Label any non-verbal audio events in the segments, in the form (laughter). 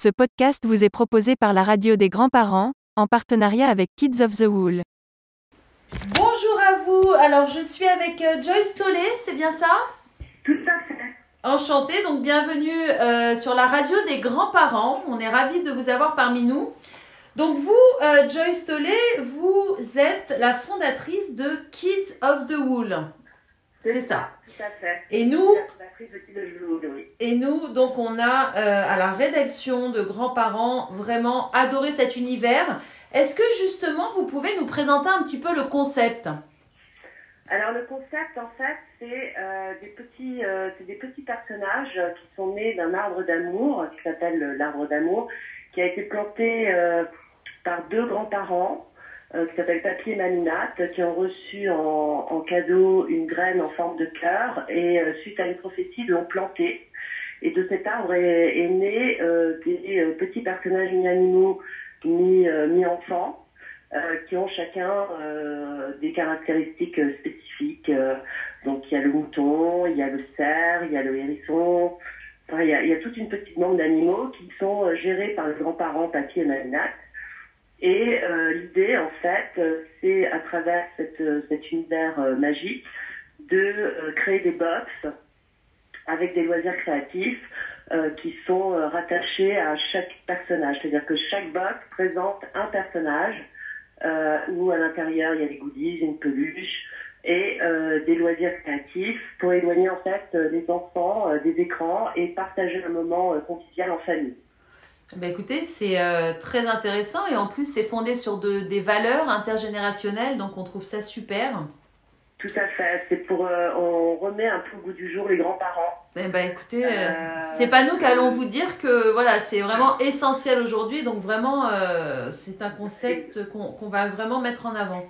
Ce podcast vous est proposé par la radio des grands-parents, en partenariat avec Kids of the Wool. Bonjour à vous, alors je suis avec euh, Joyce Tollet, c'est bien ça? Tout à fait. Enchantée, donc bienvenue euh, sur la radio des grands-parents. On est ravis de vous avoir parmi nous. Donc vous, euh, Joyce Tollet, vous êtes la fondatrice de Kids of the Wool. C'est ça. Tout à fait. Et nous, et nous, donc on a euh, à la rédaction de grands-parents vraiment adoré cet univers. Est-ce que justement vous pouvez nous présenter un petit peu le concept? Alors le concept, en fait, c'est euh, des petits, euh, des petits personnages qui sont nés d'un arbre d'amour qui s'appelle euh, l'arbre d'amour, qui a été planté par deux grands-parents euh, qui s'appellent Papy et Maminat, qui ont reçu en, en cadeau une graine en forme de cœur et euh, suite à une prophétie, l'ont planté. Et de cet arbre est, est né euh, des euh, petits personnages mi-animaux, mi, mi-enfants, euh, qui ont chacun des caractéristiques spécifiques. Donc il y a le mouton, il y a le cerf, il y a le hérisson. Enfin, il, y a, il y a toute une petite bande d'animaux qui sont gérés par les grands-parents Papy et Maminat. Et euh, l'idée, en fait, euh, c'est à travers cette, euh, cet univers magique de créer des box avec des loisirs créatifs qui sont rattachés à chaque personnage. C'est-à-dire que chaque box présente un personnage où à l'intérieur il y a des goodies, une peluche et des loisirs créatifs pour éloigner en fait euh, les enfants des écrans et partager un moment convivial en famille. Ben écoutez, c'est euh, très intéressant et en plus c'est fondé sur de, des valeurs intergénérationnelles, donc on trouve ça super. Tout à fait. C'est pour euh, on remet un peu au goût du jour les grands-parents. Eh ben écoutez, euh, Euh, c'est pas nous qui allons vous dire que voilà, c'est vraiment essentiel aujourd'hui, donc vraiment c'est un concept qu'on qu'on va vraiment mettre en avant.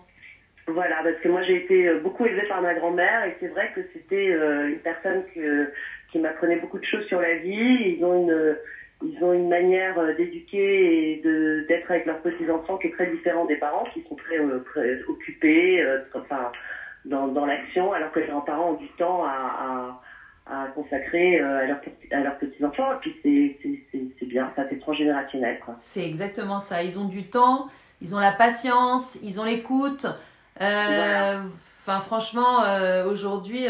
Voilà, parce que moi j'ai été beaucoup élevée par ma grand-mère et c'est vrai que c'était une personne que, qui m'apprenait beaucoup de choses sur la vie. Ils ont une, ils ont une manière euh, d'éduquer et de d'être avec leurs petits enfants qui est très différente des parents qui sont très, euh, occupés, euh, enfin dans, dans l'action, alors que les grands-parents ont du temps à, à, consacrer à petits, à leurs petits enfants. Et puis c'est bien, ça c'est transgénérationnel. C'est exactement ça. Ils ont du temps, ils ont la patience, ils ont l'écoute. Franchement, euh, aujourd'hui,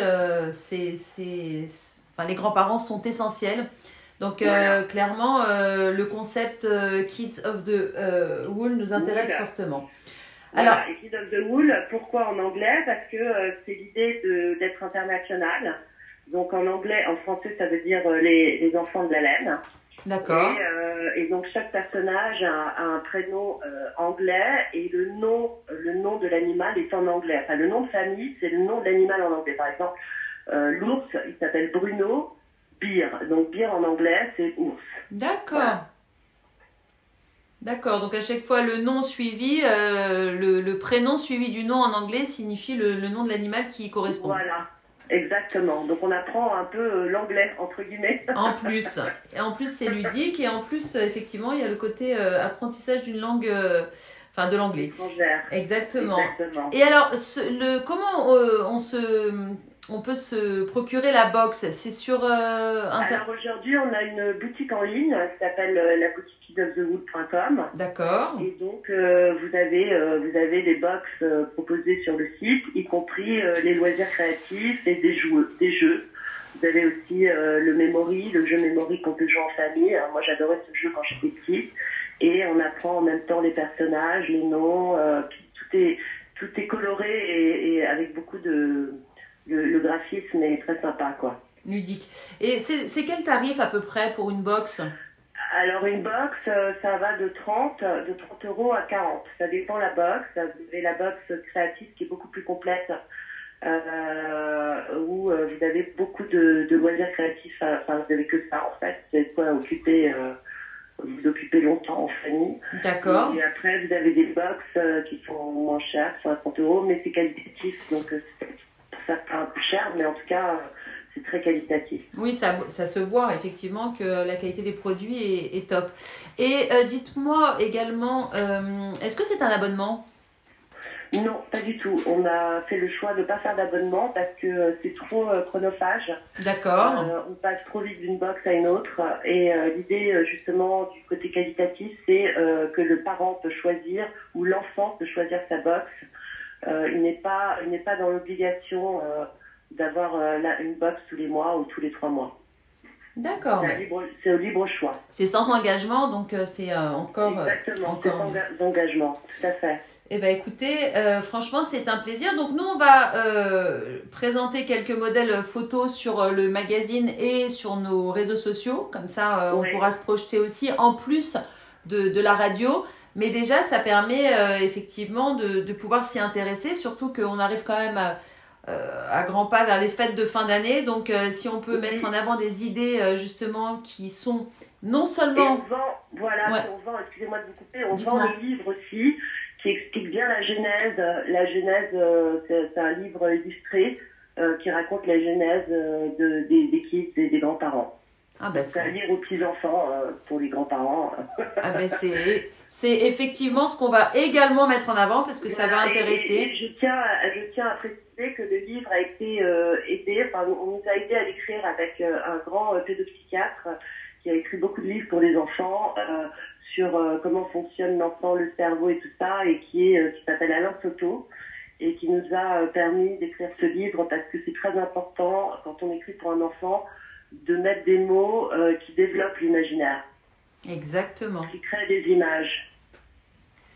c'est, enfin, les grands-parents sont essentiels. Donc, euh, Voilà. clairement, euh, le concept euh, Kids of the Wool nous intéresse fortement. Voilà, Alors, et Kids of the Wool, pourquoi en anglais? Parce que c'est l'idée d'être international. Donc en anglais, en français, ça veut dire les, les enfants de la laine. d'accord. Et, euh, et donc chaque personnage a, a un prénom euh, anglais et le nom, le nom de l'animal est en anglais. Enfin, le nom de famille, c'est le nom de l'animal en anglais. Par exemple, euh, l'ours, il s'appelle Bruno Beer. Donc Beer en anglais, c'est ours. D'accord. Voilà. D'accord, donc à chaque fois le nom suivi, euh, le, le prénom suivi du nom en anglais signifie le, le nom de l'animal qui y correspond. Voilà, exactement. Donc on apprend un peu euh, l'anglais entre guillemets. En plus, et en plus c'est ludique et en plus euh, effectivement il y a le côté euh, apprentissage d'une langue, euh, enfin de l'anglais. Exactement. Exactement. Et alors, ce- le, comment on, se, on peut se procurer la box C'est sur euh, Inter... Alors aujourd'hui, on a une boutique en ligne qui s'appelle euh, la boutique. D'accord. Et donc, euh, vous avez euh, vous avez des box proposées sur le site, y compris les loisirs créatifs et des jeux. Des jeux. Vous avez aussi le memory, le jeu memory qu'on peut jouer en famille. Alors, moi, j'adorais ce jeu quand j'étais petite. Et on apprend en même temps les personnages, les noms. tout est tout est coloré et, et avec beaucoup de le, le graphisme est très sympa, quoi. Ludique. Et c'est quel tarif à peu près pour une box? Alors une box, euh, ça va de 30, de 30 euros à 40. Ça dépend la box. Vous avez la box créative qui est beaucoup plus complète, euh, où euh, vous avez beaucoup de, de loisirs créatifs. Enfin, vous avez que ça en fait. Vous avez quoi occuper, euh, vous occuper longtemps en famille. D'accord. Et après, vous avez des box qui sont moins chères, qui sont à 30 euros, mais c'est qualitatif. Donc c'est certains un peu cher, mais en tout cas, euh, c'est très qualitatif. Oui, ça, ça se voit effectivement que la qualité des produits est, est top. Et euh, dites-moi également, euh, est-ce que c'est un abonnement? Non, pas du tout. On a fait le choix de ne pas faire d'abonnement parce que c'est trop chronophage. D'accord. Euh, on passe trop vite d'une box à une autre. Et euh, l'idée, justement, du côté qualitatif, c'est euh, que le parent peut choisir ou l'enfant peut choisir sa box. Euh, il n'est pas, il n'est pas dans l'obligation euh, d'avoir euh, une box tous les mois ou tous les trois mois. D'accord. C'est au libre choix. C'est sans engagement, donc c'est encore. Exactement, c'est encore enga- d'engagement, tout à fait. Eh ben écoutez, euh, franchement c'est un plaisir. Donc nous on va euh, présenter quelques modèles photos sur le magazine et sur nos réseaux sociaux. Comme ça euh, on Oui. pourra se projeter aussi en plus de, de la radio. Mais déjà ça permet euh, effectivement de, de pouvoir s'y intéresser, surtout qu'on arrive quand même à, euh, à grands pas vers les fêtes de fin d'année. Donc euh, si on peut Oui. mettre en avant des idées euh, justement qui sont non Et on seulement... vend, voilà, Ouais. on vend, excusez-moi de vous couper, on Dites-moi. vend le livre aussi, qui explique bien la genèse. La genèse, euh, c'est c'est un livre illustré euh, qui raconte la genèse euh, de, des, des kids et des grands-parents. Ah C'est à lire aux petits-enfants euh, pour les grands-parents. Ah ben c'est c'est effectivement ce qu'on va également mettre en avant parce que ça va et- intéresser. Et, et je, tiens je tiens à préciser que le livre a été euh, aidé, enfin, on nous a aidé à l'écrire avec euh, un grand euh, pédopsychiatre qui a écrit beaucoup de livres pour les enfants euh, sur euh, comment fonctionne l'enfant, le cerveau et tout ça, et qui est euh, qui s'appelle Alain Soto et qui nous a permis d'écrire ce livre parce que c'est très important quand on écrit pour un enfant de mettre des mots euh, qui développent l'imaginaire, Exactement. qui créent des images.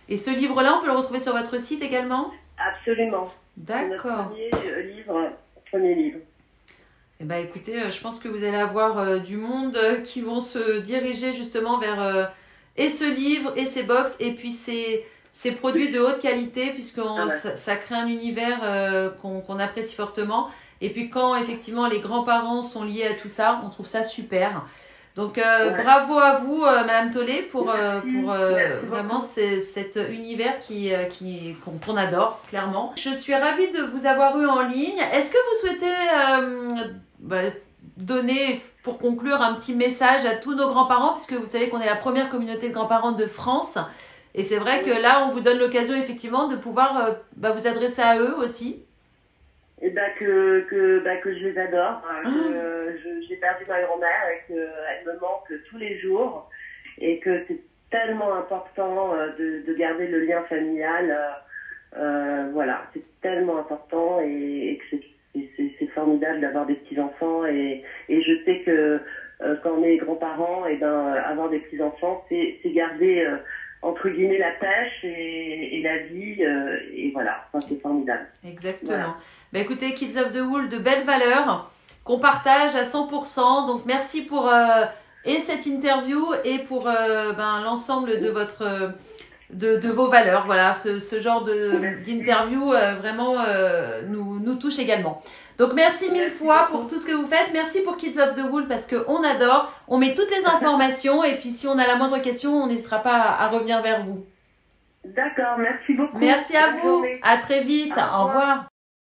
Et ce livre-là, on peut le retrouver sur votre site également? Absolument. D'accord. premier euh, livre, premier livre. Eh ben écoutez, euh, je pense que vous allez avoir euh, du monde qui vont se diriger justement vers euh, et ce livre et ces box et puis ces, ces produits de haute qualité puisque Ah ouais. ça, ça crée un univers euh, qu'on qu'on apprécie fortement. Et puis quand effectivement les grands-parents sont liés à tout ça, on trouve ça super. Donc euh, Ouais. bravo à vous, euh, Madame Tollet, pour, euh, pour vraiment ce- cet univers qui, qui, qu'on adore, clairement. Je suis ravie de vous avoir eu en ligne. Est-ce que vous souhaitez bah, donner, pour conclure, un petit message à tous nos grands-parents, puisque vous savez qu'on est la première communauté de grands-parents de France? Et c'est vrai que là, on vous donne l'occasion, effectivement, de pouvoir bah, vous adresser à eux aussi. Et bah que, que, bah que je les adore, hein, Ah. que euh, j'ai perdu ma grand-mère et qu'elle me manque tous les jours et que c'est tellement important euh, de, de garder le lien familial. euh, euh, voilà, c'est tellement important et, et que c'est- formidable d'avoir des petits-enfants et, et je sais que euh, quand on est grands-parents, et ben, euh, avoir des petits-enfants, c'est c'est garder euh, entre guillemets la pêche et, et la vie euh, et voilà, enfin, c'est formidable. Exactement. Voilà. Bah, écoutez, Kids of the Wool, de belles valeurs qu'on partage à 100%. Donc merci pour euh, et cette interview et pour euh, ben, l'ensemble de votre de, de vos valeurs. Voilà, ce, ce genre d'interview euh, vraiment euh, nous, nous touche également. Donc merci mille fois pour tout ce que vous faites. Merci pour Kids of the Wool parce qu'on adore. On met toutes les (laughs) informations et puis si on a la moindre question, on n'hésitera pas à, à revenir vers vous. D'accord, merci beaucoup. Merci à Bonne vous. journée. À très vite. Au revoir.